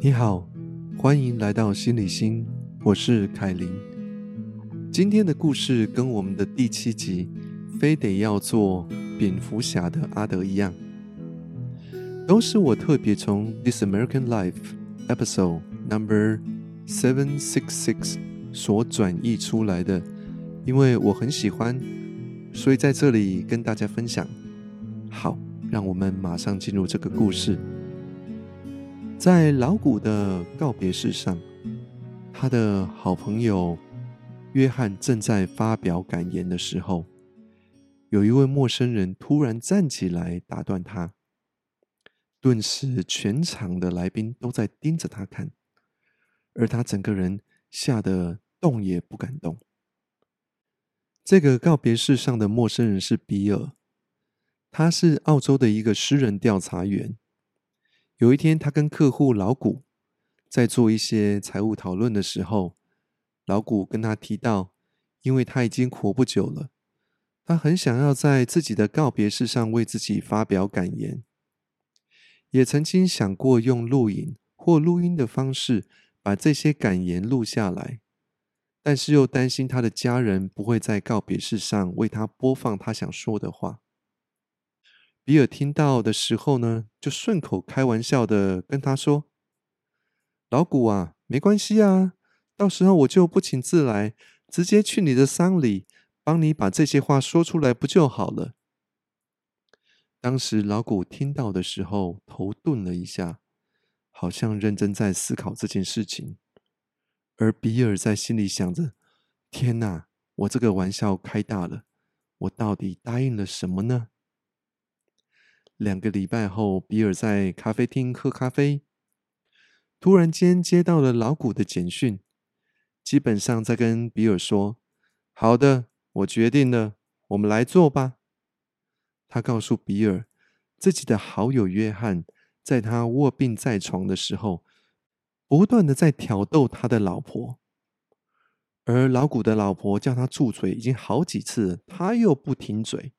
你好，欢迎来到心理心，我是凯琳。今天的故事跟我们的第七集《非得要做蝙蝠侠的阿德》一样，都是我特别从《This American Life》Episode Number Seven Six Six 所转译出来的，因为我很喜欢，所以在这里跟大家分享。好，让我们马上进入这个故事。在老谷的告别式上，他的好朋友约翰正在发表感言的时候，有一位陌生人突然站起来打断他。顿时，全场的来宾都在盯着他看，而他整个人吓得动也不敢动。这个告别式上的陌生人是比尔，他是澳洲的一个私人调查员。有一天，他跟客户老谷在做一些财务讨论的时候，老谷跟他提到，因为他已经活不久了，他很想要在自己的告别式上为自己发表感言，也曾经想过用录影或录音的方式把这些感言录下来，但是又担心他的家人不会在告别式上为他播放他想说的话。比尔听到的时候呢，就顺口开玩笑的跟他说：“老古啊，没关系啊，到时候我就不请自来，直接去你的丧礼，帮你把这些话说出来，不就好了？”当时老古听到的时候，头顿了一下，好像认真在思考这件事情。而比尔在心里想着：“天哪，我这个玩笑开大了，我到底答应了什么呢？”两个礼拜后，比尔在咖啡厅喝咖啡，突然间接到了老古的简讯，基本上在跟比尔说：“好的，我决定了，我们来做吧。”他告诉比尔，自己的好友约翰在他卧病在床的时候，不断的在挑逗他的老婆，而老古的老婆叫他住嘴已经好几次，他又不停嘴。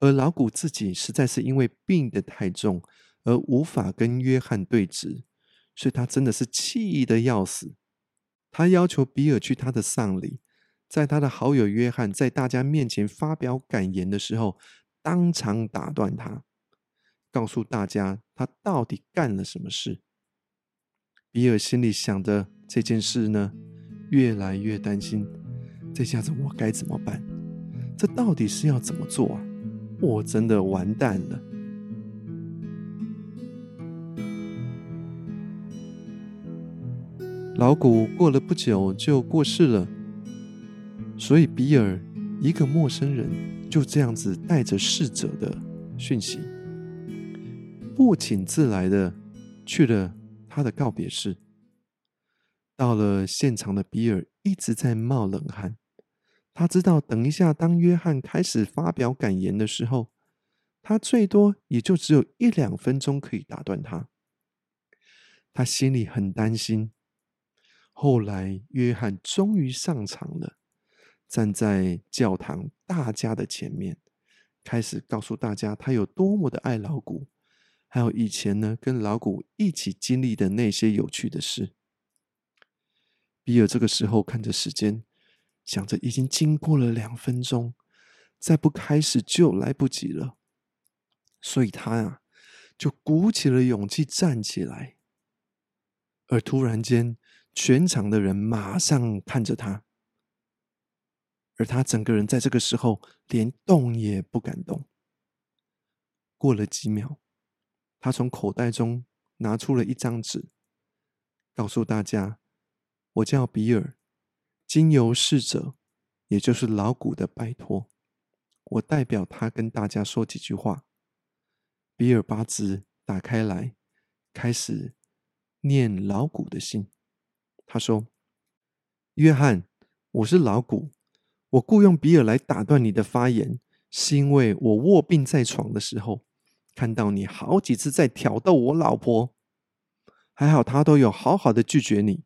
而老谷自己实在是因为病得太重，而无法跟约翰对质，所以他真的是气得要死。他要求比尔去他的丧礼，在他的好友约翰在大家面前发表感言的时候，当场打断他，告诉大家他到底干了什么事。比尔心里想着这件事呢，越来越担心，这下子我该怎么办？这到底是要怎么做啊？我真的完蛋了。老古过了不久就过世了，所以比尔一个陌生人就这样子带着逝者的讯息，不请自来的去了他的告别式。到了现场的比尔一直在冒冷汗。他知道，等一下，当约翰开始发表感言的时候，他最多也就只有一两分钟可以打断他。他心里很担心。后来，约翰终于上场了，站在教堂大家的前面，开始告诉大家他有多么的爱老谷，还有以前呢跟老谷一起经历的那些有趣的事。比尔这个时候看着时间。想着已经经过了两分钟，再不开始就来不及了，所以他呀就鼓起了勇气站起来。而突然间，全场的人马上看着他，而他整个人在这个时候连动也不敢动。过了几秒，他从口袋中拿出了一张纸，告诉大家：“我叫比尔。”经由逝者，也就是老谷的拜托，我代表他跟大家说几句话。比尔巴兹打开来，开始念老谷的信。他说：“约翰，我是老谷，我雇佣比尔来打断你的发言，是因为我卧病在床的时候，看到你好几次在挑逗我老婆，还好他都有好好的拒绝你。”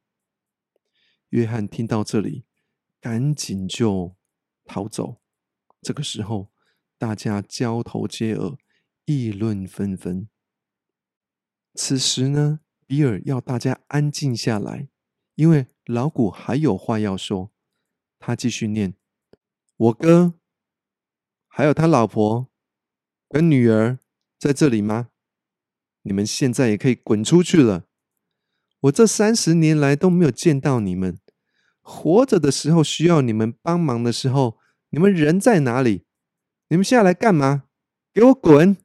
约翰听到这里，赶紧就逃走。这个时候，大家交头接耳，议论纷纷。此时呢，比尔要大家安静下来，因为老古还有话要说。他继续念：“我哥，还有他老婆跟女儿在这里吗？你们现在也可以滚出去了。我这三十年来都没有见到你们，活着的时候需要你们帮忙的时候，你们人在哪里？你们下来干嘛？给我滚！”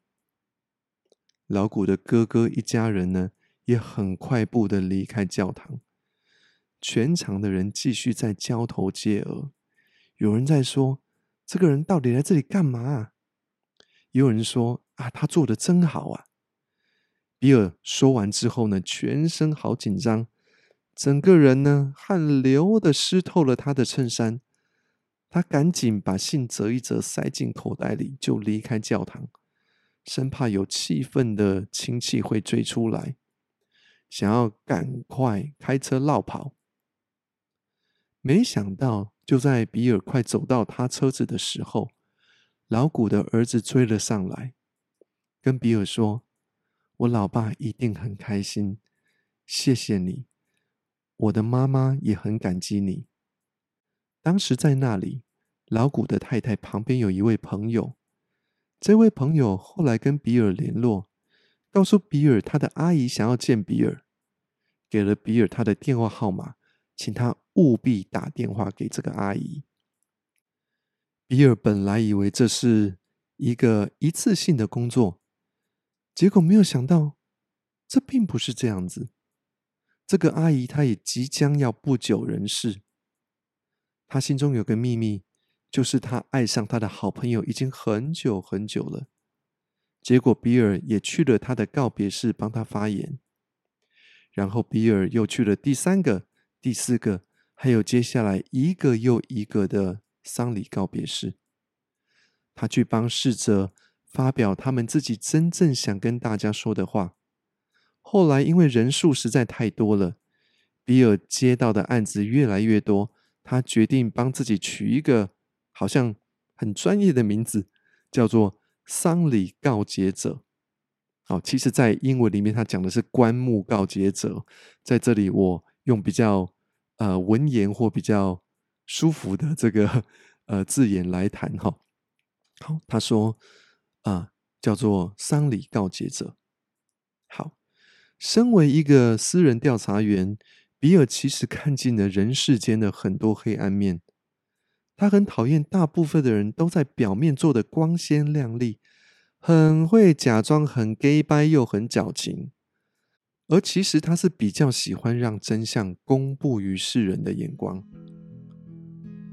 老古的哥哥一家人呢，也很快步的离开教堂。全场的人继续在交头接耳，有人在说：“这个人到底来这里干嘛？”也有人说：“啊，他做的真好啊！”比尔说完之后呢，全身好紧张，整个人呢汗流的湿透了他的衬衫。他赶紧把信折一折，塞进口袋里，就离开教堂，生怕有气愤的亲戚会追出来，想要赶快开车绕跑。没想到，就在比尔快走到他车子的时候，老古的儿子追了上来，跟比尔说：“我老爸一定很开心，谢谢你，我的妈妈也很感激你。”当时在那里，老古的太太旁边有一位朋友，这位朋友后来跟比尔联络，告诉比尔他的阿姨想要见比尔，给了比尔他的电话号码。请他务必打电话给这个阿姨。比尔本来以为这是一个一次性的工作，结果没有想到，这并不是这样子。这个阿姨她也即将要不久人世，她心中有个秘密，就是她爱上她的好朋友已经很久很久了。结果比尔也去了他的告别式帮他发言，然后比尔又去了第三个。第四个，还有接下来一个又一个的丧礼告别式，他去帮逝者发表他们自己真正想跟大家说的话。后来因为人数实在太多了，比尔接到的案子越来越多，他决定帮自己取一个好像很专业的名字，叫做丧礼告解者。好，其实，在英文里面，他讲的是棺木告解者。在这里，我。用比较呃文言或比较舒服的这个呃字眼来谈哈。好，他说啊，叫做丧礼告解者。好，身为一个私人调查员，比尔其实看尽了人世间的很多黑暗面。他很讨厌大部分的人都在表面做的光鲜亮丽，很会假装很 gay 掰又很矫情。而其实他是比较喜欢让真相公布于世人的眼光。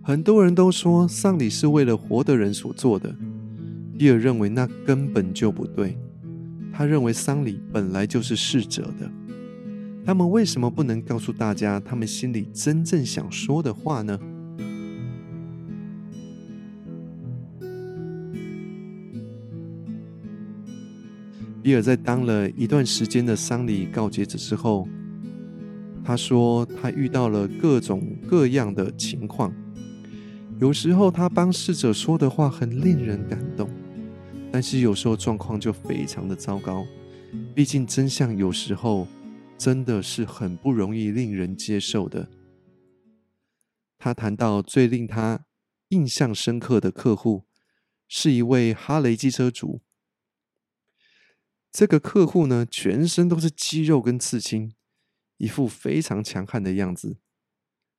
很多人都说丧礼是为了活的人所做的，比尔认为那根本就不对。他认为丧礼本来就是逝者的，他们为什么不能告诉大家他们心里真正想说的话呢？比尔在当了一段时间的丧礼告解者之后，他说他遇到了各种各样的情况。有时候他帮逝者说的话很令人感动，但是有时候状况就非常的糟糕。毕竟真相有时候真的是很不容易令人接受的。他谈到最令他印象深刻的客户，是一位哈雷机车主。这个客户呢，全身都是肌肉跟刺青，一副非常强悍的样子。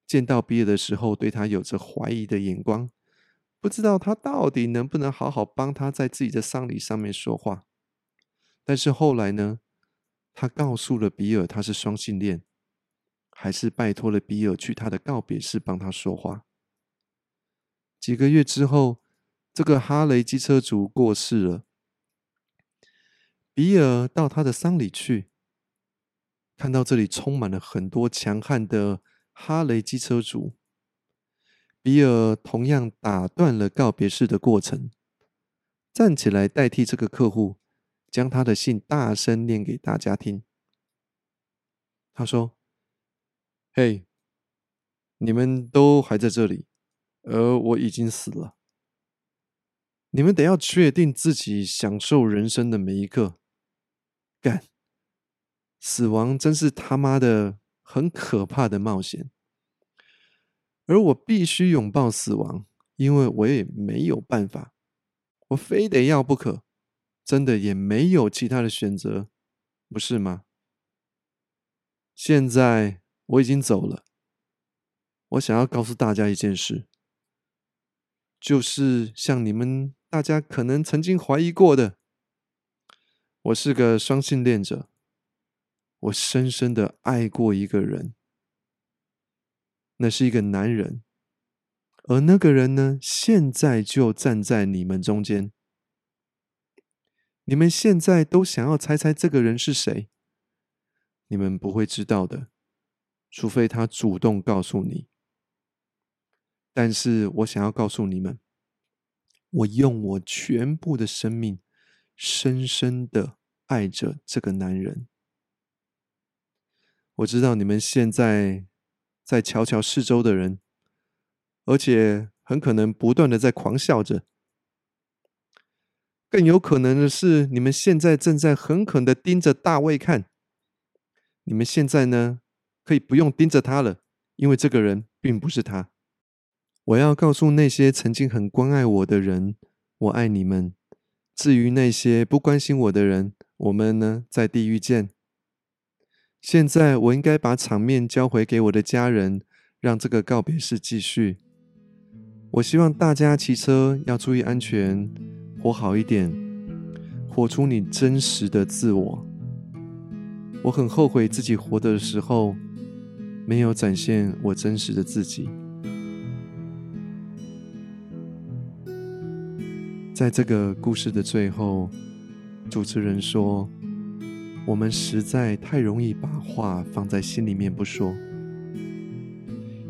见到比尔的时候，对他有着怀疑的眼光，不知道他到底能不能好好帮他在自己的丧礼上面说话。但是后来呢，他告诉了比尔他是双性恋，还是拜托了比尔去他的告别式帮他说话。几个月之后，这个哈雷机车族过世了。比尔到他的丧礼去，看到这里充满了很多强悍的哈雷机车族。比尔同样打断了告别式的过程，站起来代替这个客户，将他的信大声念给大家听。他说：“嘿，你们都还在这里，而我已经死了。你们得要确定自己享受人生的每一刻。”干，死亡真是他妈的很可怕的冒险，而我必须拥抱死亡，因为我也没有办法，我非得要不可，真的也没有其他的选择，不是吗？现在我已经走了，我想要告诉大家一件事，就是像你们大家可能曾经怀疑过的，我是个双性恋者。我深深的爱过一个人，那是一个男人，而那个人呢，现在就站在你们中间。你们现在都想要猜猜这个人是谁？你们不会知道的，除非他主动告诉你。但是我想要告诉你们，我用我全部的生命，深深的爱着这个男人。我知道你们现在在瞧瞧四周的人，而且很可能不断的在狂笑着。更有可能的是，你们现在正在狠狠的盯着大卫看。你们现在呢，可以不用盯着他了，因为这个人并不是他。我要告诉那些曾经很关爱我的人，我爱你们。至于那些不关心我的人，我们呢，在地狱见。现在我应该把场面交回给我的家人，让这个告别式继续。我希望大家骑车要注意安全，活好一点，活出你真实的自我。我很后悔自己活的时候没有展现我真实的自己。在这个故事的最后，主持人说。我们实在太容易把话放在心里面不说，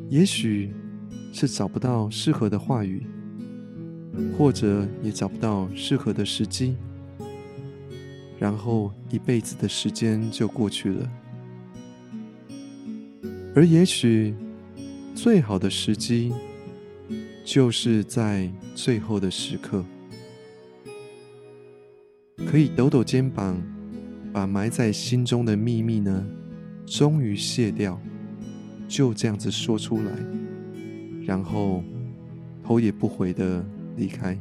也许是找不到适合的话语，或者也找不到适合的时机，然后一辈子的时间就过去了。而也许最好的时机，就是在最后的时刻，可以抖抖肩膀。把埋在心中的秘密呢，终于卸掉，就这样子说出来，然后头也不回的离开。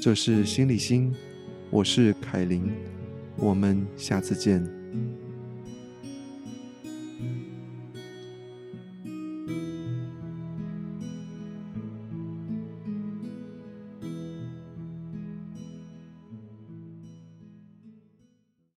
这是心理心，我是凯琳，我们下次见。